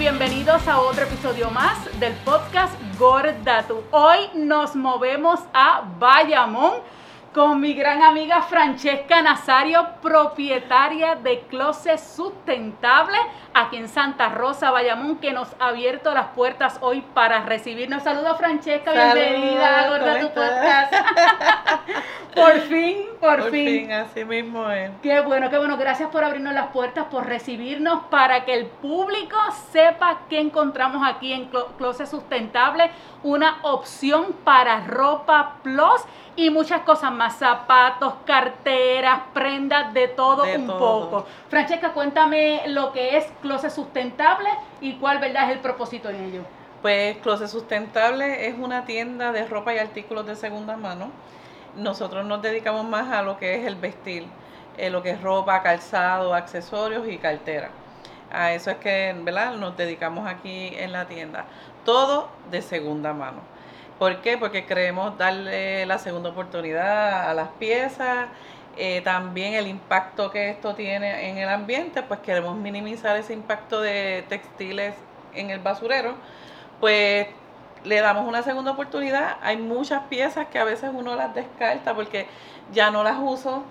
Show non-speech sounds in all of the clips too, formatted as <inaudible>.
bienvenidos a otro episodio más del podcast Gorda Tú. Hoy nos movemos a Bayamón con mi gran amiga Francesca Nazario, propietaria de Closet Sustentable aquí en Santa Rosa, Bayamón, que nos ha abierto las puertas hoy para recibirnos. Saludos Francesca, bienvenida a Gorda tu Podcast. <laughs> por fin, por, Por fin. fin, así mismo es. Qué bueno, qué bueno. Gracias por abrirnos las puertas, por recibirnos, para que el público sepa que encontramos aquí en Clo- Closet Sustentable, una opción para ropa plus y muchas cosas más, zapatos, carteras, prendas, de todo De un todo. poco. Francesca, cuéntame lo que es Closet Sustentable y cuál verdad es el propósito en ello. Pues Closet Sustentable es una tienda de ropa y artículos de segunda mano. Nosotros nos dedicamos más a lo que es el vestir, eh, lo que es ropa, calzado, accesorios y cartera. A eso es que, ¿verdad? Nos dedicamos aquí en la tienda. Todo de segunda mano. ¿Por qué? Porque queremos darle la segunda oportunidad a las piezas. eh, también el impacto que esto tiene en el ambiente, pues queremos minimizar ese impacto de textiles en el basurero. Pues le damos una segunda oportunidad. Hay muchas piezas que a veces uno las descarta porque ya no las uso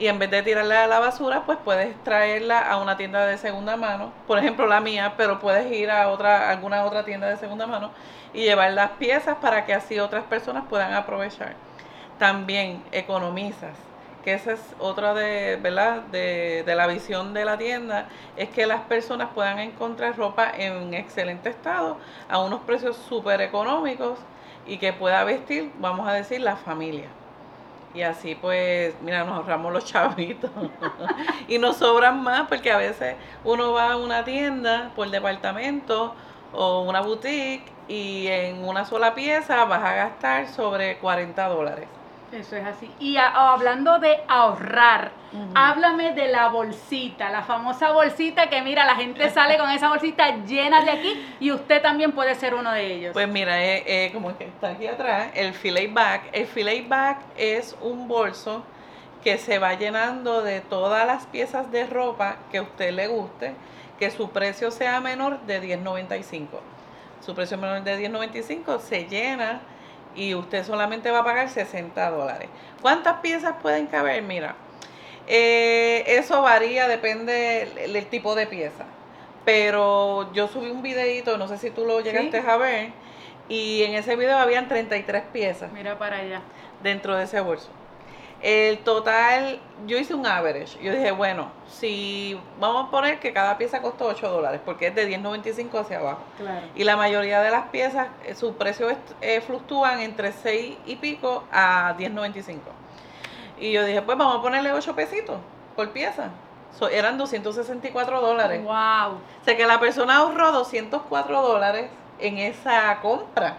y en vez de tirarla a la basura, pues puedes traerla a una tienda de segunda mano, por ejemplo la mía, pero puedes ir a otra alguna otra tienda de segunda mano y llevar las piezas para que así otras personas puedan aprovechar. También economizas, que esa es otra de, ¿verdad? De, de la visión de la tienda, es que las personas puedan encontrar ropa en excelente estado a unos precios súper económicos y que pueda vestir, vamos a decir, la familia. Y así pues, mira, nos ahorramos los chavitos. <laughs> y nos sobran más porque a veces uno va a una tienda por departamento o una boutique y en una sola pieza vas a gastar sobre 40 dólares. Eso es así. Y a- hablando de ahorrar, háblame de la bolsita, la famosa bolsita que mira, la gente sale con esa bolsita llena de aquí y usted también puede ser uno de ellos. Pues mira, eh, eh, como que está aquí atrás, el filet bag. El filet bag es un bolso que se va llenando de todas las piezas de ropa que a usted le guste, que su precio sea menor de 10.95. Su precio menor de 10.95 se llena y usted solamente va a pagar 60 dólares. ¿Cuántas piezas pueden caber? Mira, eh, eso varía, depende del, del tipo de pieza. Pero yo subí un videito, no sé si tú lo llegaste a ver, y en ese video habían 33 piezas Mira para allá. dentro de ese bolso. El total, yo hice un average. Yo dije, bueno, si vamos a poner que cada pieza costó 8 dólares, porque es de 10.95 hacia abajo. Claro. Y la mayoría de las piezas, eh, su precio es- eh, fluctúan entre 6 y pico a 10.95. Y yo dije, pues vamos a ponerle 8 pesitos por pieza. So, eran 264 dólares. Wow. O sea que la persona ahorró 204 dólares en esa compra.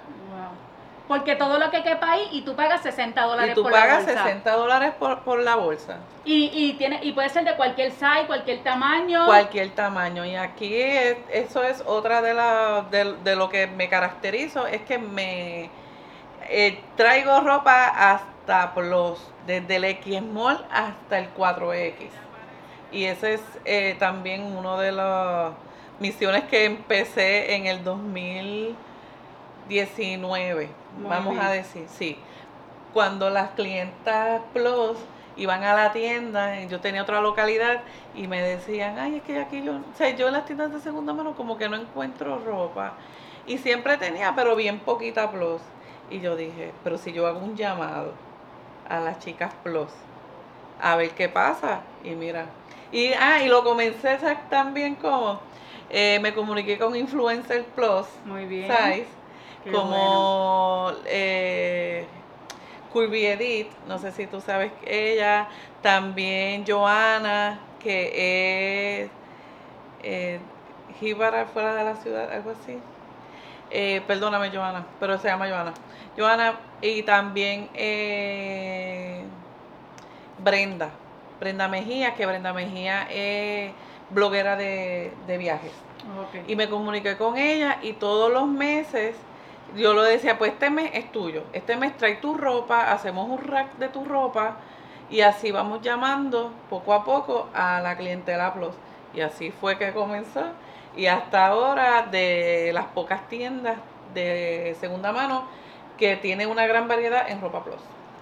Porque todo lo que quepa ahí y tú pagas 60 dólares Y tú por pagas la bolsa. 60 dólares por, por la bolsa. Y, y, tiene, y puede ser de cualquier size, cualquier tamaño. Cualquier tamaño. Y aquí es- eso es otra de, la, de, de lo que me caracterizo, es que me eh, traigo ropa hasta los, desde el X Small hasta el 4X. Y ese es eh, también uno de las misiones que empecé en el 2019, Muy vamos bien. a decir, sí. Cuando las clientas Plus iban a la tienda, yo tenía otra localidad y me decían, ay, es que aquí yo, o sea, yo en las tiendas de segunda mano como que no encuentro ropa. Y siempre tenía, pero bien poquita Plus. Y yo dije, pero si yo hago un llamado a las chicas Plus, a ver qué pasa. Y mira, y, ah, y lo comencé también como, eh, me comuniqué con Influencer Plus, Muy bien. Size, Qué como eh, Curvy Edit, no sé si tú sabes ella, también Joana, que es eh, jíbara fuera de la ciudad, algo así. Eh, perdóname, Joana, pero se llama Joana. Joana, y también eh, Brenda, Brenda Mejía, que Brenda Mejía es bloguera de, de viajes. Ok. Y me comuniqué con ella y todos los meses yo le decía, pues este mes es tuyo, este mes trae tu ropa, hacemos un rack de tu ropa y así vamos llamando poco a poco a la clientela Plus. Y así fue que comenzó Y hasta ahora, de las pocas tiendas de segunda mano que tienen una gran variedad en ropa plus.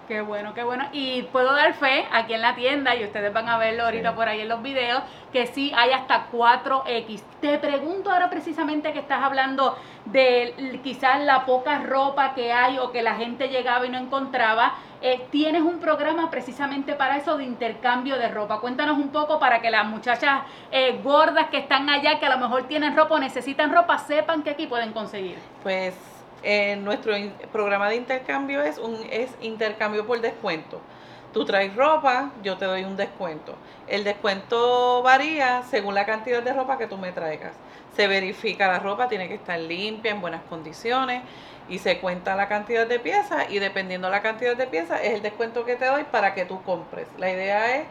Qué bueno, qué bueno. Y puedo dar fe aquí en la tienda, y ustedes van a verlo ahorita por ahí en los videos, que sí hay hasta 4X. Te pregunto ahora precisamente que estás hablando de quizás la poca ropa que hay o que la gente llegaba y no encontraba. Eh, tienes un programa precisamente para eso de intercambio de ropa. Cuéntanos un poco para que las muchachas eh, gordas que están allá, que a lo mejor tienen ropa o necesitan ropa, sepan que aquí pueden conseguir. Pues nuestro programa de intercambio es un es intercambio por descuento. Tú traes ropa, yo te doy un descuento. El descuento varía según la cantidad de ropa que tú me traigas. Se verifica la ropa, tiene que estar limpia, en buenas condiciones y se cuenta la cantidad de piezas y dependiendo de la cantidad de piezas es el descuento que te doy para que tú compres. La idea es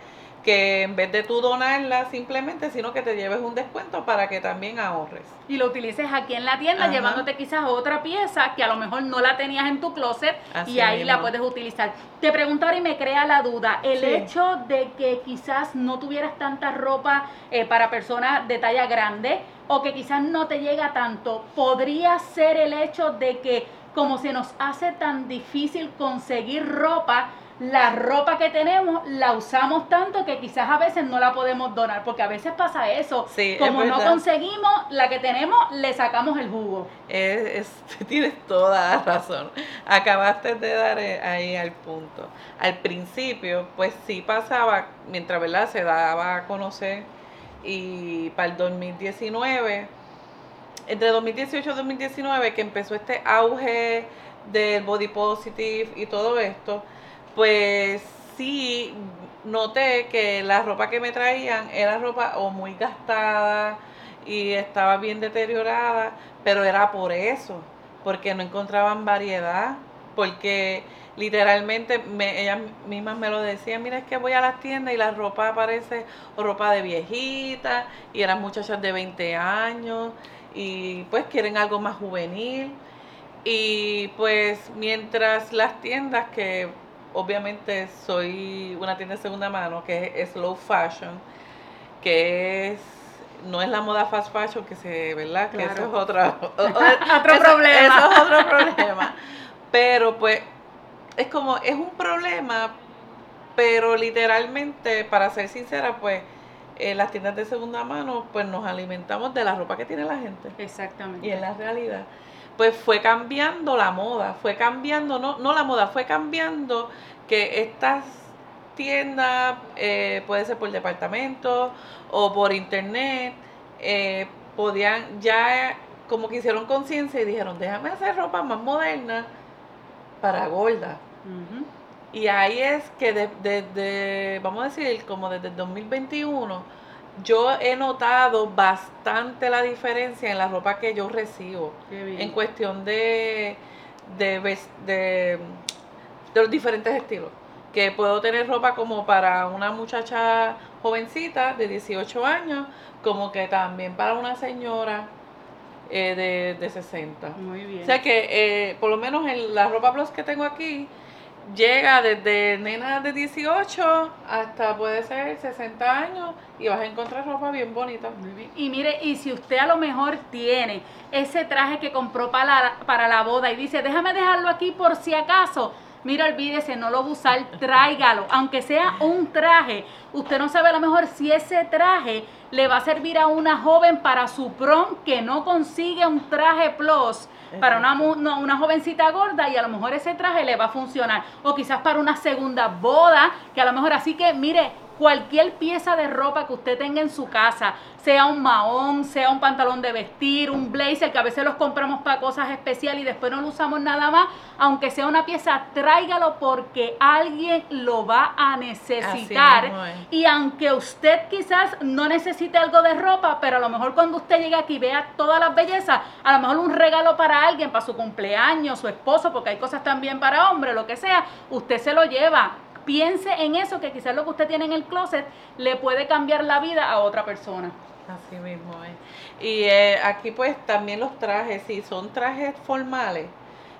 que en vez de tú donarla simplemente, sino que te lleves un descuento para que también ahorres. Y lo utilices aquí en la tienda, llevándote quizás otra pieza que a lo mejor no la tenías en tu closet y ahí la puedes utilizar. Te pregunto ahora y me crea la duda, el hecho de que quizás no tuvieras tanta ropa eh, para personas de talla grande o que quizás no te llega tanto, podría ser el hecho de que como se nos hace tan difícil conseguir ropa, la ropa que tenemos la usamos tanto que quizás a veces no la podemos donar, porque a veces pasa eso. Como no conseguimos la que tenemos, le sacamos el jugo. Es, <laughs> tienes toda la razón. Acabaste de dar eh, ahí al punto. Al principio, pues sí pasaba, mientras ¿verdad? se daba a conocer, y para el 2019, entre 2018 y 2019, que empezó este auge del body positive y todo esto, pues sí noté que la ropa que me traían era ropa o muy gastada y estaba bien deteriorada, pero era por eso, porque no encontraban variedad, porque literalmente me, ellas mismas me lo decían, mira es que voy a las tiendas y la ropa parece ropa de viejita y eran muchachas de 20 años y pues quieren algo más juvenil y pues mientras las tiendas que obviamente soy una tienda de segunda mano que es slow fashion, que es no es la moda fast fashion que se, ¿verdad? Que eso es <laughs> otro, otro problema. Eso es otro problema. Pero pues es como es un problema, pero literalmente para ser sincera, pues en las tiendas de segunda mano pues nos alimentamos de la ropa que tiene la gente. Exactamente. Y en la realidad pues fue cambiando la moda, fue cambiando, no, no la moda, fue cambiando que estas tiendas, eh, puede ser por departamento o por internet, eh, podían ya como que hicieron conciencia y dijeron, déjame hacer ropa más moderna para gorda. Y ahí es que desde, vamos a decir, como desde el 2021, yo he notado bastante la diferencia en la ropa que yo recibo. En cuestión de, de, de, los diferentes estilos. Que puedo tener ropa como para una muchacha jovencita de 18 años, como que también para una señora eh, de, de 60. Muy bien. O sea que, eh, por lo menos en la ropa plus que tengo aquí, llega desde nenas de 18 hasta puede ser 60 años y vas a encontrar ropa bien bonita. Y mire, y si usted a lo mejor tiene ese traje que compró para para la boda y dice, déjame dejarlo aquí por si acaso, mira, olvídese, no lo va a usar, tráigalo, aunque sea un traje. Usted no sabe a lo mejor si ese traje le va a servir a una joven para su prom que no consigue un traje plus para una, una jovencita gorda y a lo mejor ese traje le va a funcionar. O quizás para una segunda boda, que a lo mejor así que, mire, cualquier pieza de ropa que usted tenga en su casa, sea un mahón, sea un pantalón de vestir, un blazer, que a veces los compramos para cosas especiales y después no lo usamos nada más, aunque sea una pieza, tráigalo porque alguien lo va a necesitar. Y aunque usted quizás no necesite algo de ropa, pero a lo mejor cuando usted llegue aquí y vea todas las bellezas, a lo mejor un regalo para alguien, para su cumpleaños, su esposo, porque hay cosas también para hombre, lo que sea, usted se lo lleva piense en eso, que quizás lo que usted tiene en el closet le puede cambiar la vida a otra persona. Así mismo es. Y eh, aquí pues también los trajes, si son trajes formales,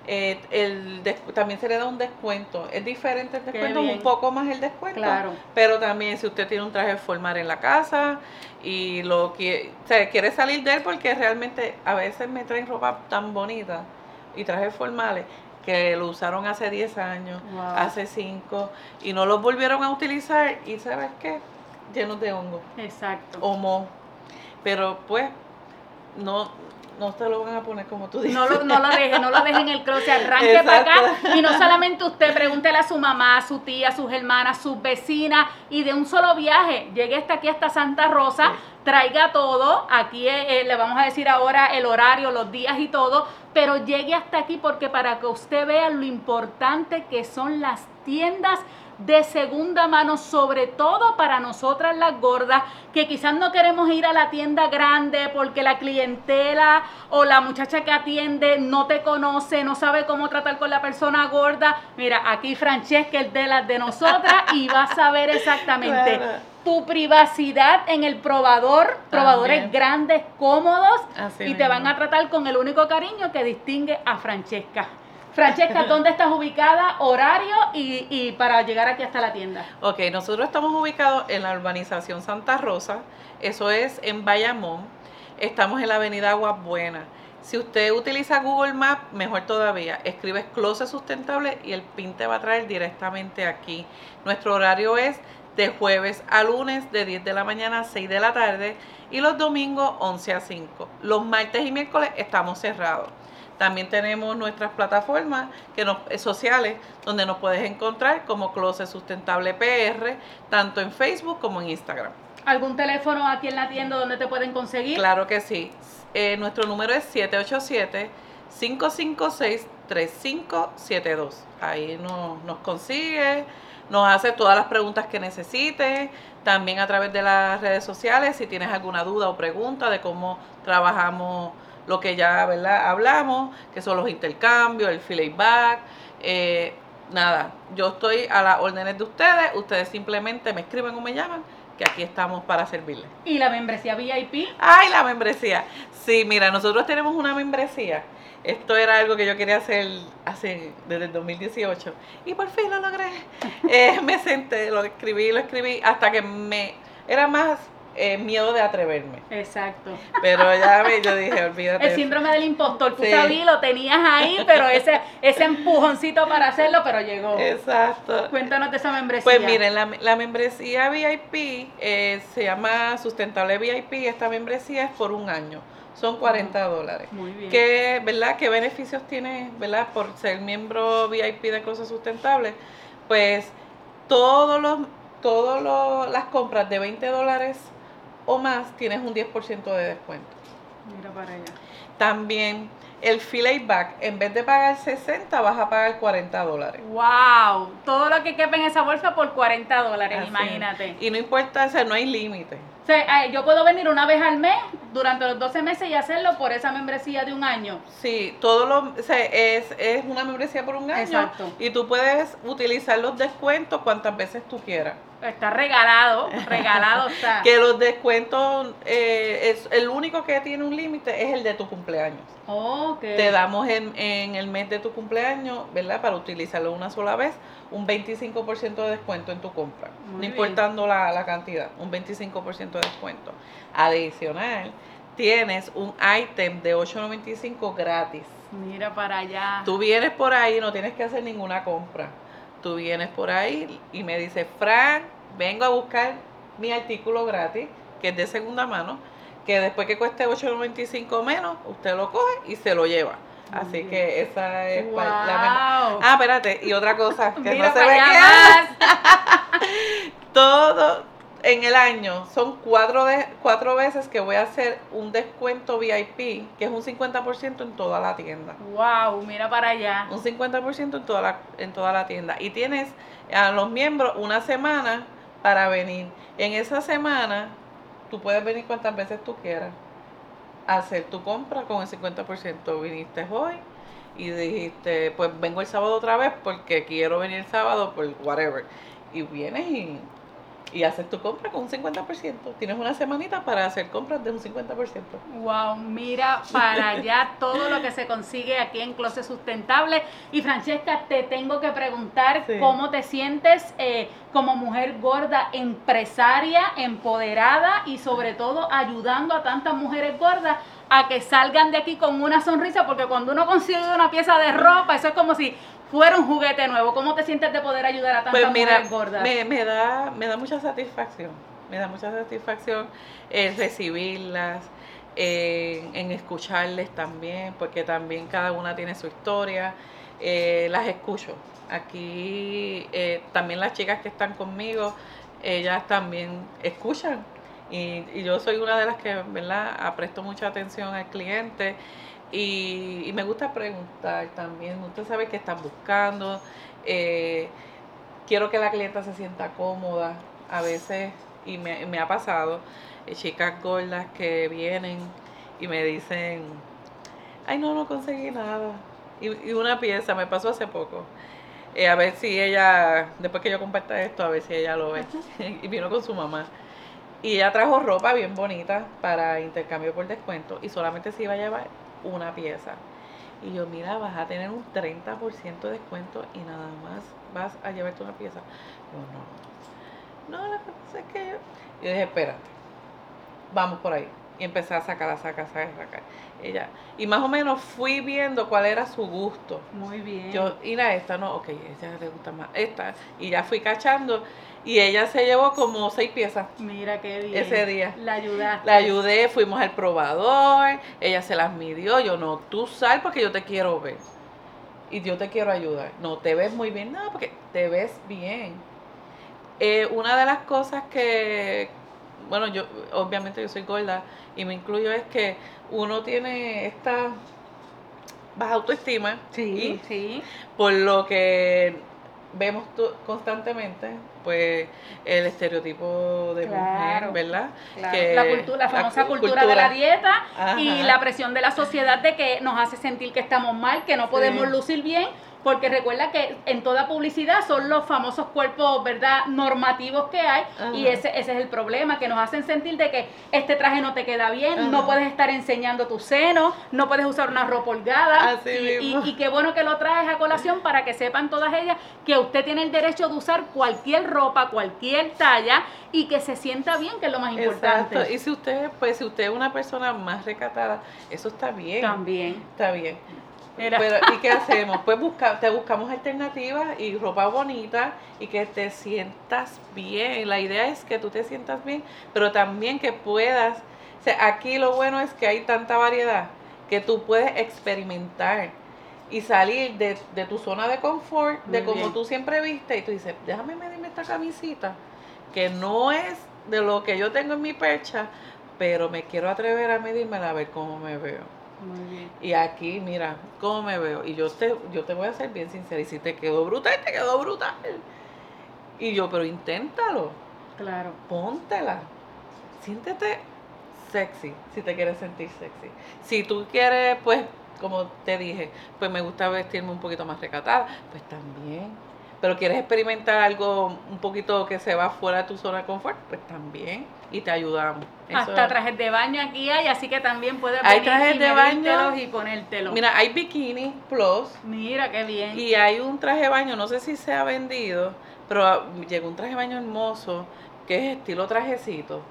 eh, el también se le da un descuento. Es diferente el descuento, un poco más el descuento. Claro. Pero también si usted tiene un traje formal en la casa y lo quiere, o sea, quiere salir de él porque realmente a veces me traen ropa tan bonita y trajes formales que lo usaron hace 10 años, Wow. hace 5 y no los volvieron a utilizar y ¿sabes qué? Llenos de hongo Exacto. o moho. Pero pues no, no te lo van a poner como tú dices. No lo, no lo deje, no lo deje en el closet, arranque para acá. Y no solamente usted, pregúntele a su mamá, a su tía, a sus hermanas, sus vecinas, y de un solo viaje, llegue hasta aquí, hasta Santa Rosa, traiga todo. Aquí eh, eh, le vamos a decir ahora el horario, los días y todo, pero llegue hasta aquí porque para que usted vea lo importante que son las tiendas de segunda mano, sobre todo para nosotras las gordas, que quizás no queremos ir a la tienda grande porque la clientela o la muchacha que atiende no te conoce, no sabe cómo tratar con la persona gorda. Mira, aquí Francesca es de las de nosotras y va a saber exactamente <laughs> Claro. tu privacidad en el probador, probadores También. grandes, cómodos, Así y te van a tratar con el único cariño que distingue a Francesca. Francesca, <laughs> ¿dónde estás ubicada? Horario y, y para llegar aquí hasta la tienda. Ok, nosotros estamos ubicados en la urbanización Santa Rosa, eso es en Bayamón, estamos en la avenida Aguas Buenas. Si usted utiliza Google Maps, mejor todavía, escribes Closet Sustentable y el pin te va a traer directamente aquí. Nuestro horario es de jueves a lunes de 10 de la mañana a 6 de la tarde y los domingos 11 a 5. Los martes y miércoles estamos cerrados. También tenemos nuestras plataformas que nos, eh, sociales donde nos puedes encontrar como Closet Sustentable PR, tanto en Facebook como en Instagram. ¿Algún teléfono aquí en la tienda donde te pueden conseguir? Claro que sí. Eh, nuestro número es 787-556-3572. Ahí nos, nos consigue, nos hace todas las preguntas que necesite. También a través de las redes sociales, si tienes alguna duda o pregunta de cómo trabajamos lo que ya ¿verdad? hablamos, que son los intercambios, el feedback. Eh, nada, yo estoy a las órdenes de ustedes. Ustedes simplemente me escriben o me llaman, que aquí estamos para servirles. ¿Y la membresía VIP? Ay, la membresía. Sí, mira, nosotros tenemos una membresía. Esto era algo que yo quería hacer hace desde el 2018 y por fin lo logré. <laughs> Eh, me senté, lo escribí, lo escribí hasta que me era más eh, miedo de atreverme. Exacto. Pero ya me, yo dije, olvídate. El síndrome del impostor, tú Sí. sabías, lo tenías ahí, pero ese, ese empujoncito para hacerlo, pero llegó. Exacto. Cuéntanos de esa membresía. Pues miren, la, la membresía VIP eh, se llama Sustentable VIP. Esta membresía es por un año. Son 40 dólares. Muy bien. ¿Qué, ¿verdad? ¿Qué beneficios tiene, verdad? Por ser miembro VIP de Cosas Sustentables. Pues todos los, todos los- las compras de 20 dólares o más tienes un 10% de descuento. Mira para allá. También el fee back, en vez de pagar 60, vas a pagar 40 dólares. ¡Wow! Todo lo que quepa en esa bolsa por 40 dólares, Así. imagínate. Y no importa, o sea, no hay límite. O sea, eh, yo puedo venir una vez al mes durante los 12 meses y hacerlo por esa membresía de un año. Sí, todo lo, o sea, es, es una membresía por un año. Exacto. Y tú puedes utilizar los descuentos cuantas veces tú quieras. Está regalado, regalado está. <laughs> Que los descuentos, eh, es, el único que tiene un límite es el de tu cumpleaños. Ok. Te damos en, en el mes de tu cumpleaños, ¿verdad? Para utilizarlo una sola vez, un 25% de descuento en tu compra. Muy no bien. importando la, la cantidad, un 25% de descuento. Adicional, tienes un ítem de 8.95 gratis. Mira para allá. Tú vienes por ahí, no tienes que hacer ninguna compra. Tú vienes por ahí y me dices, Fran, vengo a buscar mi artículo gratis, que es de segunda mano, que después que cueste 8.95 menos, usted lo coge y se lo lleva. Así que esa es pa- la. Wow. Ah, espérate, y otra cosa <laughs> que Mira no se ve <laughs> todo en el año son cuatro, de, cuatro veces que voy a hacer un descuento VIP, que es un 50% en toda la tienda. Wow, mira para allá. Un 50% en toda, la, en toda la tienda. Y tienes a los miembros una semana para venir. En esa semana, tú puedes venir cuantas veces tú quieras. Hacer tu compra con el 50%. Viniste hoy y dijiste, pues vengo el sábado otra vez porque quiero venir el sábado por whatever. Y vienes y y haces tu compra con un 50%. Tienes una semanita para hacer compras de un 50%. Wow, mira para allá todo lo que se consigue aquí en Closet Sustentable. Y Francesca, te tengo que preguntar cómo te sientes eh, como mujer gorda, empresaria, empoderada y sobre todo ayudando a tantas mujeres gordas a que salgan de aquí con una sonrisa, porque cuando uno consigue una pieza de ropa, eso es como si fuera un juguete nuevo. ¿Cómo te sientes de poder ayudar a tantas pues mujeres gordas? Me, me, da, me da mucha satisfacción, me da mucha satisfacción el recibirlas, en escucharles también, porque también cada una tiene su historia. Eh, las escucho. Aquí eh, también las chicas que están conmigo, ellas también escuchan y, yo soy una de las que, ¿verdad?, presto mucha atención al cliente y, me gusta preguntar también. Usted sabe qué están buscando. Eh, quiero que la clienta se sienta cómoda. A veces, y me, me ha pasado, eh, chicas gordas que vienen y me dicen, ay, no, no conseguí nada. Y, y una pieza, me pasó hace poco. Eh, a ver si ella, después que yo comparta esto, a ver si ella lo ve. <laughs> y vino con su mamá. Y ella trajo ropa bien bonita para intercambio por descuento y solamente se iba a llevar una pieza. Y yo, mira, vas a tener un 30% de descuento y nada más vas a llevarte una pieza. Yo, no. No, la cosa es que yo... Yo dije, espérate, vamos por ahí. Y empecé a sacar, a sacar, a sacar, a sacar. Ella, y más o menos fui viendo cuál era su gusto. Muy bien. Yo, mira esta, no, ok, ella le gusta más esta. Y ya fui cachando y ella se llevó como seis piezas. Mira qué bien. Ese día. La ayudaste. La ayudé, fuimos al probador, ella se las midió, yo no, tú sal porque yo te quiero ver. Y yo te quiero ayudar. No, te ves muy bien, no, porque te ves bien. Eh, una de las cosas que, bueno, yo obviamente yo soy gorda y me incluyo es que uno tiene esta baja autoestima. Sí, sí. Por lo que vemos constantemente pues el estereotipo de mujer, ¿verdad? la, cultura, la famosa cultura, de la dieta y la presión de la sociedad de que nos hace sentir que estamos mal, que no podemos lucir bien porque recuerda que en toda publicidad son los famosos cuerpos, ¿verdad?, normativos que hay, y ese, ese es el problema, que nos hacen sentir de que este traje no te queda bien, no puedes estar enseñando tu seno, no puedes usar una ropa holgada, y, y, qué bueno que lo traes a colación para que sepan todas ellas que usted tiene el derecho de usar cualquier ropa, cualquier talla, y que se sienta bien, que es lo más importante. Exacto. Y si usted, pues si usted es una persona más recatada, eso está bien. También. Está bien. Pero, ¿y qué hacemos? Pues busca, te buscamos alternativas y ropa bonita y que te sientas bien. La idea es que tú te sientas bien, pero también que puedas. O sea, aquí lo bueno es que hay tanta variedad que tú puedes experimentar y salir de, tu zona de confort, de como tú siempre viste, y tú dices, déjame medirme esta camisita, que no es de lo que yo tengo en mi percha, pero me quiero atrever a medirme a ver cómo me veo. Muy bien. Y aquí, mira, cómo me veo. Y yo te, yo te voy a ser bien sincera. Y si te quedó brutal, te quedó brutal. Y yo, pero inténtalo. Claro. Póntela. Siéntete sexy, si te quieres sentir sexy. Si tú quieres, pues, como te dije, pues me gusta vestirme un poquito más recatada, pues también pero quieres experimentar algo un poquito que se va fuera de tu zona de confort, pues también y te ayudamos. Hasta trajes de baño aquí hay, así que también puedes hay trajes de baño y ponértelo. Mira, hay bikini plus. Mira qué bien. Y hay un traje de baño, no sé si se ha vendido, pero llegó un traje de baño hermoso que es estilo trajecito.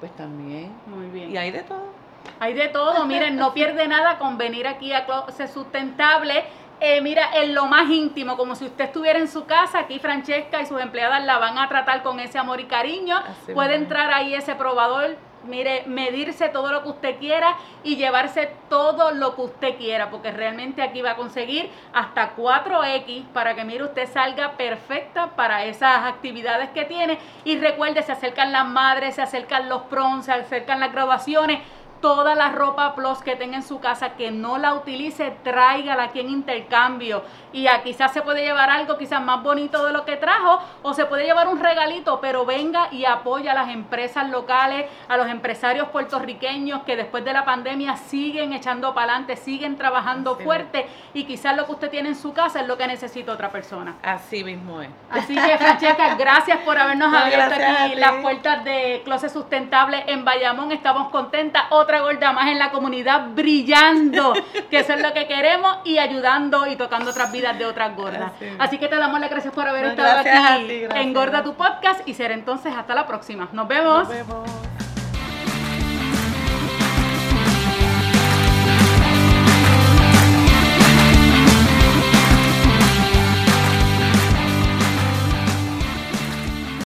Pues también. Muy bien. Y hay de todo. Hay de todo, miren, no <laughs> pierde nada con venir aquí a Closet Sustentable eh, mira, en lo más íntimo, como si usted estuviera en su casa, aquí Francesca y sus empleadas la van a tratar con ese amor y cariño. Puede entrar ahí ese probador, mire, medirse todo lo que usted quiera y llevarse todo lo que usted quiera, porque realmente aquí va a conseguir hasta 4X para que, mire, usted salga perfecta para esas actividades que tiene. Y recuerde, se acercan las madres, se acercan los prom, se acercan las graduaciones toda la ropa plus que tenga en su casa, que no la utilice, tráigala aquí en intercambio. Y a, quizás se puede llevar algo quizás más bonito de lo que trajo, o se puede llevar un regalito, pero venga y apoya a las empresas locales, a los empresarios puertorriqueños que después de la pandemia siguen echando para adelante, siguen trabajando fuerte y quizás lo que usted tiene en su casa es lo que necesita otra persona. Así mismo es. Así que Francesca, gracias por habernos abierto aquí las puertas de Closet Sustentable en Bayamón. Estamos contentas. Otra gorda más en la comunidad brillando, que eso es lo que queremos y ayudando y tocando otras vidas de otras gordas. Así, que te damos las gracias por haber estado aquí en Gorda tu Podcast y ser entonces hasta la próxima. Nos vemos. Nos vemos.